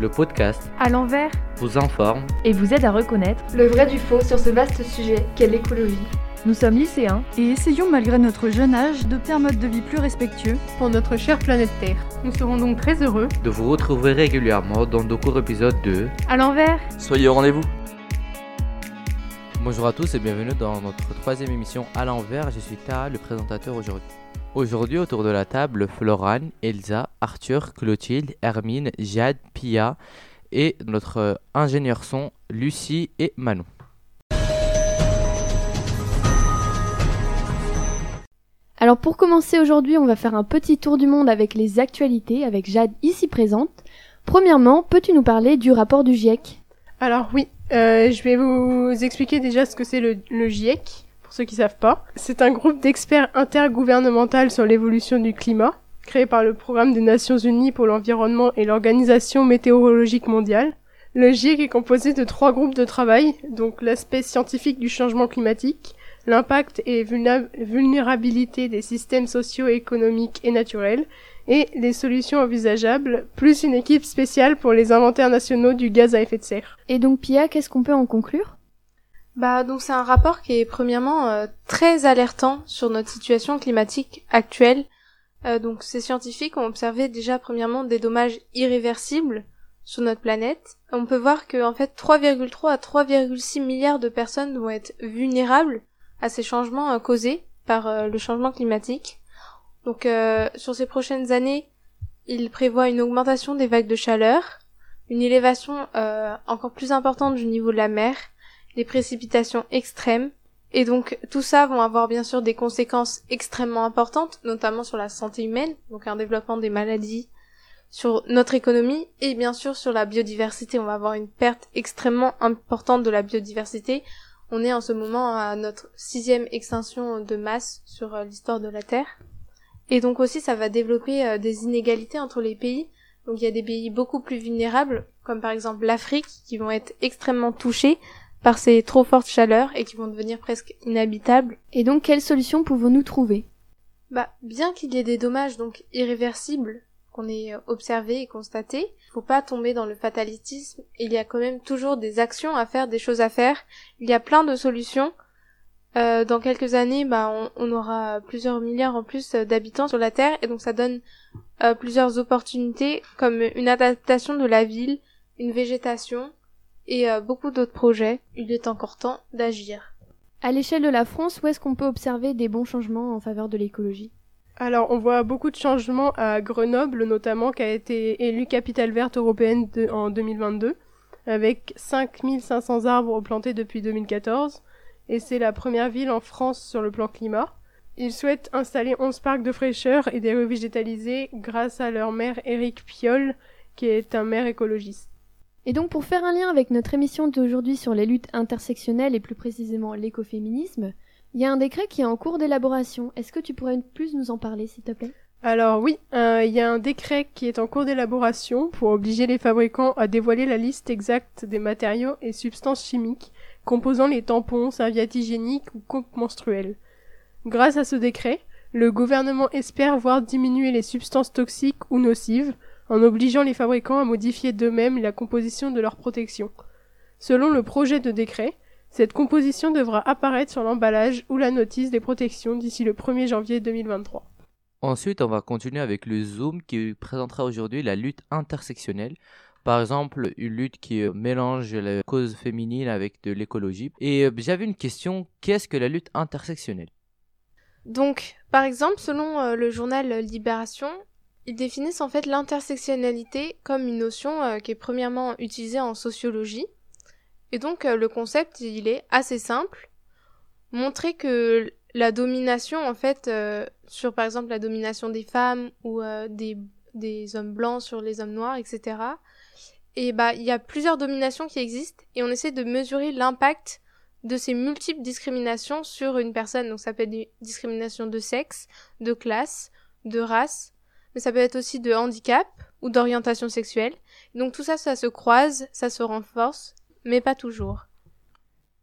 Le podcast À l'envers vous informe et vous aide à reconnaître le vrai du faux sur ce vaste sujet qu'est l'écologie. Nous sommes lycéens et essayons malgré notre jeune âge d'opter un mode de vie plus respectueux pour notre chère planète Terre. Nous serons donc très heureux de vous retrouver régulièrement dans de courts épisodes de À l'envers. Soyez au rendez-vous. Bonjour à tous et bienvenue dans notre troisième émission À l'envers. Je suis Tara, le présentateur aujourd'hui. Aujourd'hui, autour de la table, Florane, Elsa, Arthur, Clotilde, Hermine, Jade, Pia et notre ingénieur son, Lucie et Manon. Alors pour commencer aujourd'hui, on va faire un petit tour du monde avec les actualités, avec Jade ici présente. Premièrement, peux-tu nous parler du rapport du GIEC? Alors oui, euh, je vais vous expliquer déjà ce que c'est le, GIEC, pour ceux qui savent pas. C'est un groupe d'experts intergouvernemental sur l'évolution du climat, créé par le Programme des Nations Unies pour l'environnement et l'Organisation météorologique mondiale. Le GIEC est composé de trois groupes de travail, donc l'aspect scientifique du changement climatique, l'impact et vulnérabilité des systèmes socio-économiques et naturels, et les solutions envisageables, plus une équipe spéciale pour les inventaires nationaux du gaz à effet de serre. Et donc Pia, qu'est-ce qu'on peut en conclure? Bah donc c'est un rapport qui est premièrement euh, très alertant sur notre situation climatique actuelle. Euh, donc ces scientifiques ont observé déjà premièrement des dommages irréversibles sur notre planète. On peut voir que en fait 3,3 à 3,6 milliards de personnes vont être vulnérables à ces changements euh, causés par euh, le changement climatique. Donc euh, sur ces prochaines années, il prévoit une augmentation des vagues de chaleur, une élévation encore plus importante du niveau de la mer, des précipitations extrêmes, et donc tout ça vont avoir bien sûr des conséquences extrêmement importantes, notamment sur la santé humaine, donc un développement des maladies, sur notre économie et bien sûr sur la biodiversité. On va avoir une perte extrêmement importante de la biodiversité. On est en ce moment à notre sixième extinction de masse sur euh, l'histoire de la Terre. Et donc aussi ça va développer euh, des inégalités entre les pays. Donc il y a des pays beaucoup plus vulnérables, comme par exemple l'Afrique, qui vont être extrêmement touchés par ces trop fortes chaleurs et qui vont devenir presque inhabitables. Et donc quelles solutions pouvons-nous trouver? Bah bien qu'il y ait des dommages donc irréversibles qu'on ait observé et constaté. Faut pas tomber dans le fatalisme. Il y a quand même toujours des actions à faire, des choses à faire. Il y a plein de solutions. Euh, dans quelques années, bah, on, on, aura plusieurs milliards en plus d'habitants sur la Terre, et donc ça donne euh, plusieurs opportunités, comme une adaptation de la ville, une végétation, et euh, beaucoup d'autres projets. Il est encore temps d'agir. À l'échelle de la France, où est-ce qu'on peut observer des bons changements en faveur de l'écologie? Alors, on voit beaucoup de changements à Grenoble, notamment, qui a été élue capitale verte européenne en 2022, avec 5500 arbres plantés depuis 2014, et c'est la première ville en France sur le plan climat. Ils souhaitent installer 11 parcs de fraîcheur et des rues végétalisées grâce à leur maire Éric Piolle, qui est un maire écologiste. Et donc pour faire un lien avec notre émission d'aujourd'hui sur les luttes intersectionnelles et plus précisément l'écoféminisme, il y a un décret qui est en cours d'élaboration. Est-ce que tu pourrais plus nous en parler, s'il te plaît? Alors oui, euh, il y a un décret qui est en cours d'élaboration pour obliger les fabricants à dévoiler la liste exacte des matériaux et substances chimiques composant les tampons, serviettes hygiéniques ou coupes menstruelles. Grâce à ce décret, le gouvernement espère voir diminuer les substances toxiques ou nocives en obligeant les fabricants à modifier d'eux-mêmes la composition de leur protection. Selon le projet de décret, cette composition devra apparaître sur l'emballage ou la notice des protections d'ici le 1er janvier 2023. Ensuite, on va continuer avec le Zoom qui présentera aujourd'hui la lutte intersectionnelle. Par exemple, une lutte qui euh, mélange la cause féminine avec de l'écologie. Et euh, j'avais une question, qu'est-ce que la lutte intersectionnelle? Donc, par exemple, selon euh, le journal Libération, ils définissent en fait l'intersectionnalité comme une notion qui est premièrement utilisée en sociologie et donc le concept, il est assez simple. Montrer que la domination, en fait, sur par exemple la domination des femmes ou des, des, hommes blancs sur les hommes noirs, etc. Et bah, il y a plusieurs dominations qui existent et on essaie de mesurer l'impact de ces multiples discriminations sur une personne. Donc ça peut être des discriminations de sexe, de classe, de race, mais ça peut être aussi de handicap ou d'orientation sexuelle. Donc tout ça, ça se croise, ça se renforce mais pas toujours.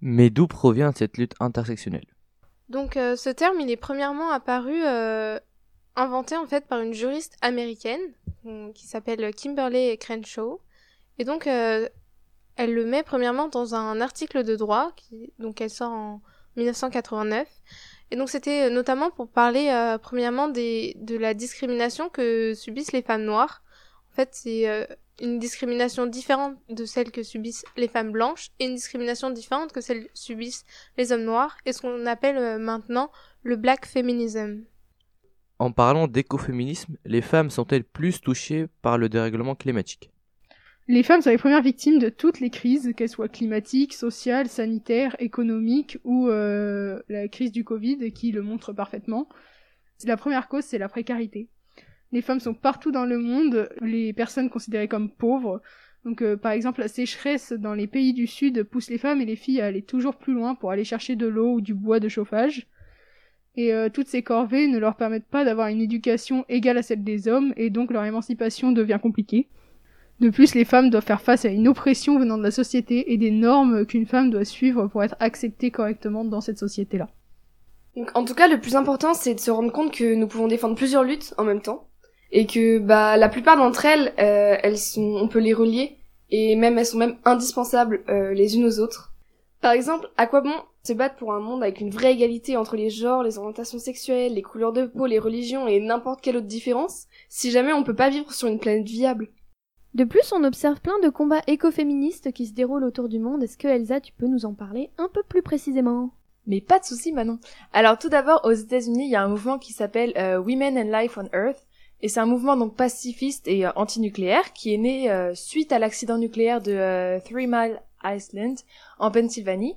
Mais d'où provient cette lutte intersectionnelle? Donc euh, ce terme, il est premièrement apparu, euh, inventé en fait par une juriste américaine qui s'appelle Kimberly Crenshaw. Et donc, euh, elle le met premièrement dans un article de droit, qui, donc elle sort en 1989. Et donc c'était euh, notamment pour parler euh, premièrement de la discrimination que subissent les femmes noires. En fait, c'est une discrimination différente de celle que subissent les femmes blanches et une discrimination différente que celle que subissent les hommes noirs et ce qu'on appelle maintenant le black feminism. En parlant d'écoféminisme, les femmes sont-elles plus touchées par le dérèglement climatique? Les femmes sont les premières victimes de toutes les crises, qu'elles soient climatiques, sociales, sanitaires, économiques ou euh, la crise du Covid qui le montre parfaitement. La première cause, c'est la précarité. Les femmes sont partout dans le monde, les personnes considérées comme pauvres. Donc euh, par exemple, la sécheresse dans les pays du Sud pousse les femmes et les filles à aller toujours plus loin pour aller chercher de l'eau ou du bois de chauffage. Et euh, toutes ces corvées ne leur permettent pas d'avoir une éducation égale à celle des hommes et donc leur émancipation devient compliquée. De plus, les femmes doivent faire face à une oppression venant de la société et des normes qu'une femme doit suivre pour être acceptée correctement dans cette société-là. Donc, en tout cas, le plus important, c'est de se rendre compte que nous pouvons défendre plusieurs luttes en même temps et que bah la plupart d'entre elles, euh, elles sont, on peut les relier et même elles sont même indispensables euh, les unes aux autres. Par exemple, à quoi bon se battre pour un monde avec une vraie égalité entre les genres, les orientations sexuelles, les couleurs de peau, les religions et n'importe quelle autre différence, si jamais on peut pas vivre sur une planète viable? De plus, on observe plein de combats écoféministes qui se déroulent autour du monde. Est-ce que Elsa, tu peux nous en parler un peu plus précisément? Mais pas de souci, Manon. Alors tout d'abord, aux États-Unis, il y a un mouvement qui s'appelle euh, Women and Life on Earth, et c'est un mouvement donc pacifiste et euh, antinucléaire qui est né euh, suite à l'accident nucléaire de Three Mile Island en Pennsylvanie.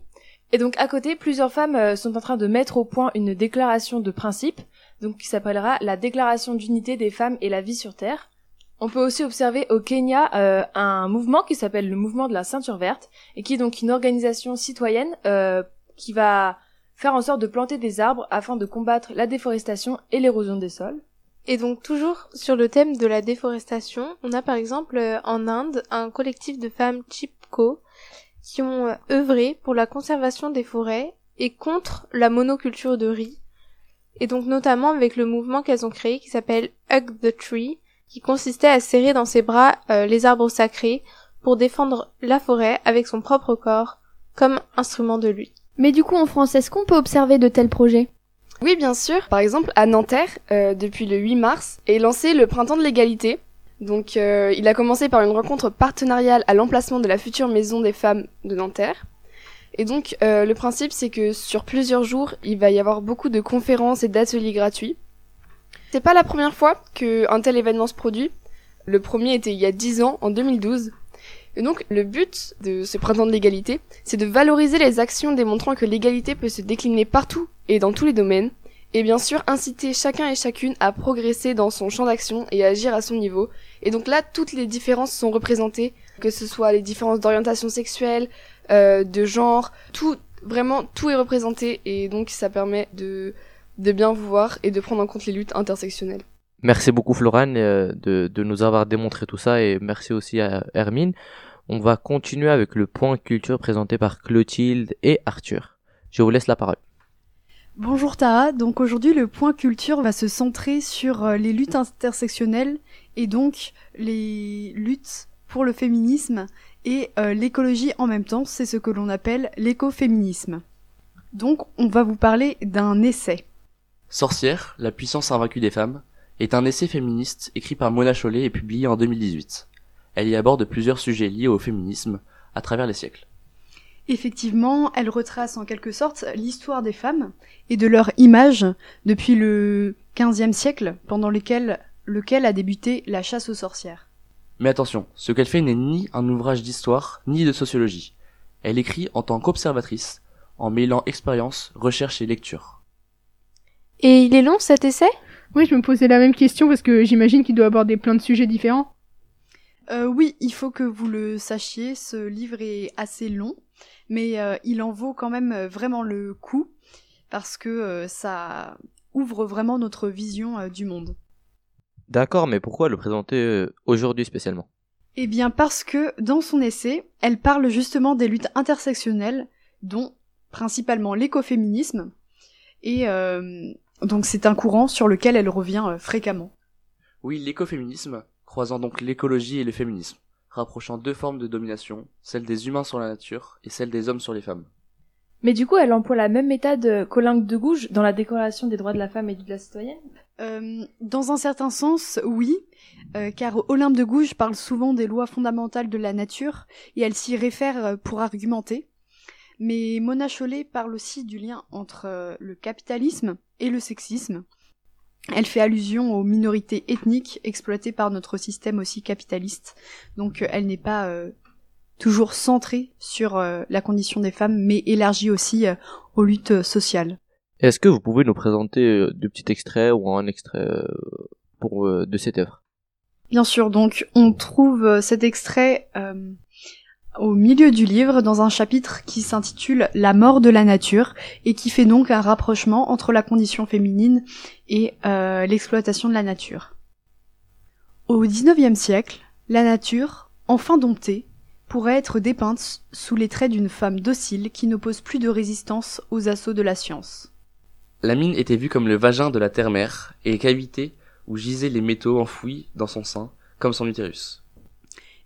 Et donc à côté, plusieurs femmes sont en train de mettre au point une déclaration de principe, donc qui s'appellera la Déclaration d'unité des femmes et la vie sur Terre. On peut aussi observer au Kenya euh, un mouvement qui s'appelle le mouvement de la ceinture verte et qui est donc une organisation citoyenne euh, qui va faire en sorte de planter des arbres afin de combattre la déforestation et l'érosion des sols. Et donc toujours sur le thème de la déforestation, on a par exemple euh, en Inde un collectif de femmes Chipko qui ont œuvré pour la conservation des forêts et contre la monoculture de riz. Et donc notamment avec le mouvement qu'elles ont créé qui s'appelle Hug the Tree, qui consistait à serrer dans ses bras euh, les arbres sacrés pour défendre la forêt avec son propre corps comme instrument de lutte. Mais du coup, en France, est-ce qu'on peut observer de tels projets? Oui, bien sûr. Par exemple, à Nanterre, euh, depuis le 8 mars, est lancé le Printemps de l'égalité. Donc, euh, il a commencé par une rencontre partenariale à l'emplacement de la future maison des femmes de Nanterre. Et donc, euh, le principe, c'est que sur plusieurs jours, il va y avoir beaucoup de conférences et d'ateliers gratuits. C'est pas la première fois qu'un tel événement se produit. Le premier était il y a 10 ans, en 2012. Et donc, le but de ce printemps de l'égalité, c'est de valoriser les actions démontrant que l'égalité peut se décliner partout et dans tous les domaines, et bien sûr inciter chacun et chacune à progresser dans son champ d'action et à agir à son niveau. Et donc là, toutes les différences sont représentées, que ce soit les différences d'orientation sexuelle, euh, de genre, tout, vraiment, tout est représenté, et donc ça permet de, de bien vous voir et de prendre en compte les luttes intersectionnelles. Merci beaucoup Florane euh, de, de nous avoir démontré tout ça et merci aussi à Hermine. On va continuer avec le point culture présenté par Clotilde et Arthur. Je vous laisse la parole. Bonjour Tara, donc aujourd'hui le point culture va se centrer sur euh, les luttes intersectionnelles et donc les luttes pour le féminisme et euh, l'écologie en même temps, c'est ce que l'on appelle l'écoféminisme. Donc on va vous parler d'un essai. Sorcière, la puissance invaincue des femmes, est un essai féministe écrit par Mona Chollet et publié en 2018. Elle y aborde plusieurs sujets liés au féminisme à travers les siècles. Effectivement, elle retrace en quelque sorte l'histoire des femmes et de leur image depuis le XVe siècle, pendant lequel, lequel a débuté la chasse aux sorcières. Mais attention, ce qu'elle fait n'est ni un ouvrage d'histoire, ni de sociologie. Elle écrit en tant qu'observatrice, en mêlant expérience, recherche et lecture. Et il est long cet essai? Oui, je me posais la même question parce que j'imagine qu'il doit aborder plein de sujets différents. Euh, oui, il faut que vous le sachiez, ce livre est assez long, mais euh, il en vaut quand même euh, vraiment le coup, parce que euh, ça ouvre vraiment notre vision euh, du monde. D'accord, mais pourquoi le présenter aujourd'hui spécialement? Eh bien parce que dans son essai, elle parle justement des luttes intersectionnelles, dont principalement l'écoféminisme, et euh, donc c'est un courant sur lequel elle revient euh, fréquemment. Oui, l'écoféminisme, croisant donc l'écologie et le féminisme. rapprochant deux formes de domination, celle des humains sur la nature et celle des hommes sur les femmes. Mais du coup, elle emploie la même méthode qu'Olympe de Gouges dans la Déclaration des droits de la femme et de la citoyenne? Euh, dans un certain sens, oui, euh, car Olympe de Gouges parle souvent des lois fondamentales de la nature et elle s'y réfère pour argumenter. Mais Mona Chollet parle aussi du lien entre euh, le capitalisme et le sexisme. Elle fait allusion aux minorités ethniques exploitées par notre système aussi capitaliste. Donc euh, elle n'est pas euh, toujours centrée sur euh, la condition des femmes, mais élargie aussi euh, aux luttes sociales. Est-ce que vous pouvez nous présenter euh, de petits extraits ou un extrait pour, de cette œuvre? Bien sûr, donc on trouve cet extrait au milieu du livre dans un chapitre qui s'intitule La mort de la nature et qui fait donc un rapprochement entre la condition féminine et euh, l'exploitation de la nature. Au XIXe siècle, la nature, enfin domptée, pourrait être dépeinte sous les traits d'une femme docile qui n'oppose plus de résistance aux assauts de la science. La mine était vue comme le vagin de la terre-mère et cavité où gisaient les métaux enfouis dans son sein, comme son utérus.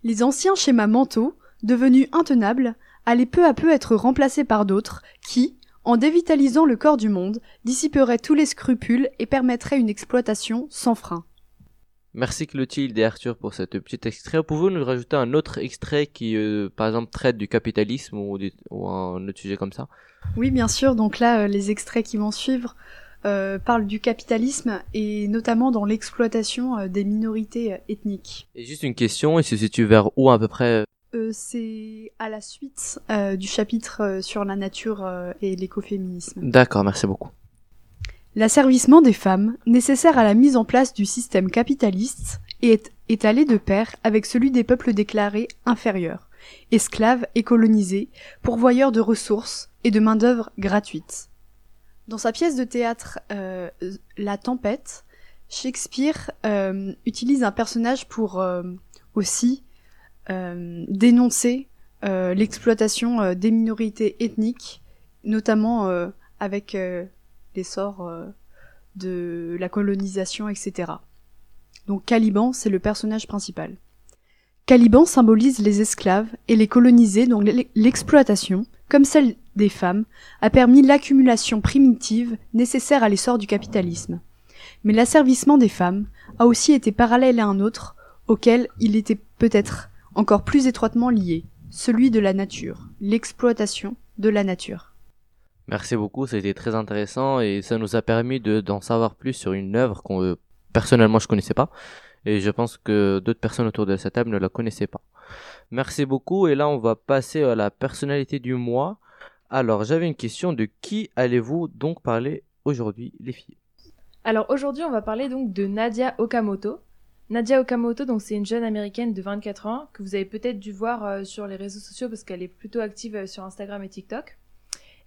Les anciens schémas mentaux, devenus intenables, allaient peu à peu être remplacés par d'autres qui, en dévitalisant le corps du monde, dissiperaient tous les scrupules et permettraient une exploitation sans frein. Merci Clotilde et Arthur pour cet petit extrait. Pouvez-vous nous rajouter un autre extrait qui, euh, par exemple, traite du capitalisme ou, du- ou un autre sujet comme ça? Oui, bien sûr, donc là, euh, les extraits qui vont suivre euh, parlent du capitalisme et notamment dans l'exploitation des minorités ethniques. Et juste une question, il se situe vers où à peu près? Euh, c'est à la suite euh, du chapitre euh, sur la nature et l'écoféminisme. D'accord, merci beaucoup. L'asservissement des femmes, nécessaire à la mise en place du système capitaliste, est, est allé de pair avec celui des peuples déclarés inférieurs, esclaves et colonisés, pourvoyeurs de ressources et de main-d'œuvre gratuite. Dans sa pièce de théâtre La Tempête, Shakespeare utilise un personnage pour aussi dénoncer euh, l'exploitation euh, des minorités ethniques, notamment euh, avec euh, l'essor euh, de la colonisation, etc. Donc Caliban, c'est le personnage principal. Caliban symbolise les esclaves et les colonisés, donc l'e- l'exploitation, comme celle des femmes, a permis l'accumulation primitive nécessaire à l'essor du capitalisme. Mais l'asservissement des femmes a aussi été parallèle à un autre, auquel il était peut-être encore plus étroitement lié, celui de la nature, l'exploitation de la nature. Merci beaucoup, ça a été très intéressant et ça nous a permis de d'en savoir plus sur une œuvre qu'on euh, personnellement je connaissais pas et je pense que d'autres personnes autour de cette table ne la connaissaient pas. Merci beaucoup et là on va passer à la personnalité du mois. Alors j'avais une question de qui allez-vous donc parler aujourd'hui les filles? Alors aujourd'hui, on va parler donc de Nadia Okamoto. Nadia Okamoto, donc c'est une jeune américaine de 24 ans que vous avez peut-être dû voir euh, sur les réseaux sociaux parce qu'elle est plutôt active euh, sur Instagram et TikTok.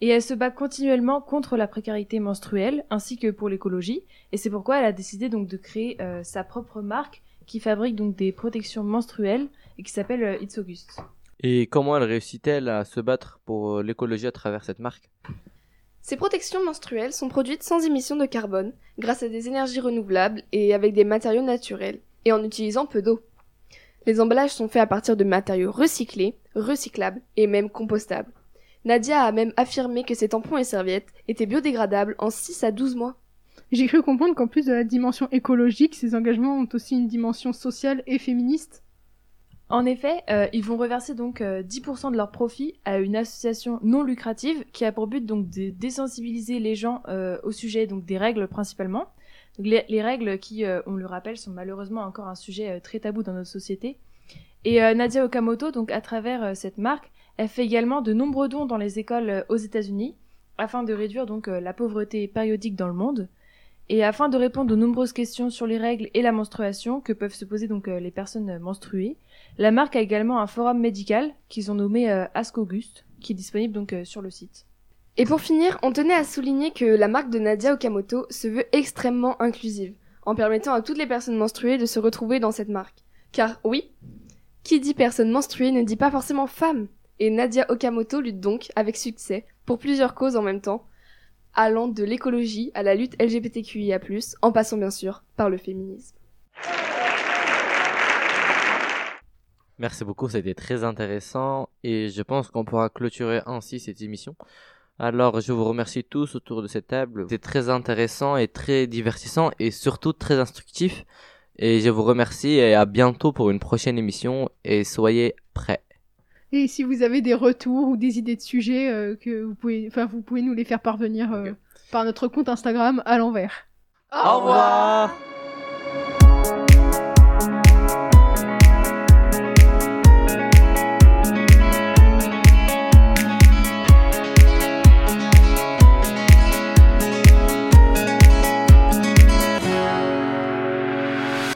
Et elle se bat continuellement contre la précarité menstruelle ainsi que pour l'écologie. Et c'est pourquoi elle a décidé donc de créer euh, sa propre marque qui fabrique donc des protections menstruelles et qui s'appelle euh, It's August. Et comment elle réussit-elle à se battre pour l'écologie à travers cette marque? Ces protections menstruelles sont produites sans émission de carbone, grâce à des énergies renouvelables et avec des matériaux naturels, et en utilisant peu d'eau. Les emballages sont faits à partir de matériaux recyclés, recyclables et même compostables. Nadia a même affirmé que ses tampons et serviettes étaient biodégradables en 6 à 12 mois. J'ai cru comprendre qu'en plus de la dimension écologique, ces engagements ont aussi une dimension sociale et féministe. En effet, euh, ils vont reverser donc euh, 10% de leurs profits à une association non lucrative qui a pour but donc de désensibiliser les gens euh, au sujet donc des règles principalement. Les, les règles qui, euh, on le rappelle, sont malheureusement encore un sujet euh, très tabou dans notre société. Et euh, Nadia Okamoto, donc à travers cette marque, elle fait également de nombreux dons dans les écoles aux États-Unis afin de réduire donc la pauvreté périodique dans le monde. Et afin de répondre aux nombreuses questions sur les règles et la menstruation que peuvent se poser donc les personnes menstruées, la marque a également un forum médical qu'ils ont nommé Ask Auguste, qui est disponible donc sur le site. Et pour finir, on tenait à souligner que la marque de Nadia Okamoto se veut extrêmement inclusive, en permettant à toutes les personnes menstruées de se retrouver dans cette marque. Car oui, qui dit personne menstruée ne dit pas forcément femme. Et Nadia Okamoto lutte donc avec succès pour plusieurs causes en même temps, allant de l'écologie à la lutte LGBTQIA+, en passant bien sûr par le féminisme. Merci beaucoup, c'était très intéressant et je pense qu'on pourra clôturer ainsi cette émission. Alors, je vous remercie tous autour de cette table. C'était très intéressant et très divertissant et surtout très instructif. Et je vous remercie et à bientôt pour une prochaine émission et soyez prêts. Et si vous avez des retours ou des idées de sujets euh, que vous pouvez, enfin, vous pouvez nous les faire parvenir euh, par notre compte Instagram à l'envers. Au revoir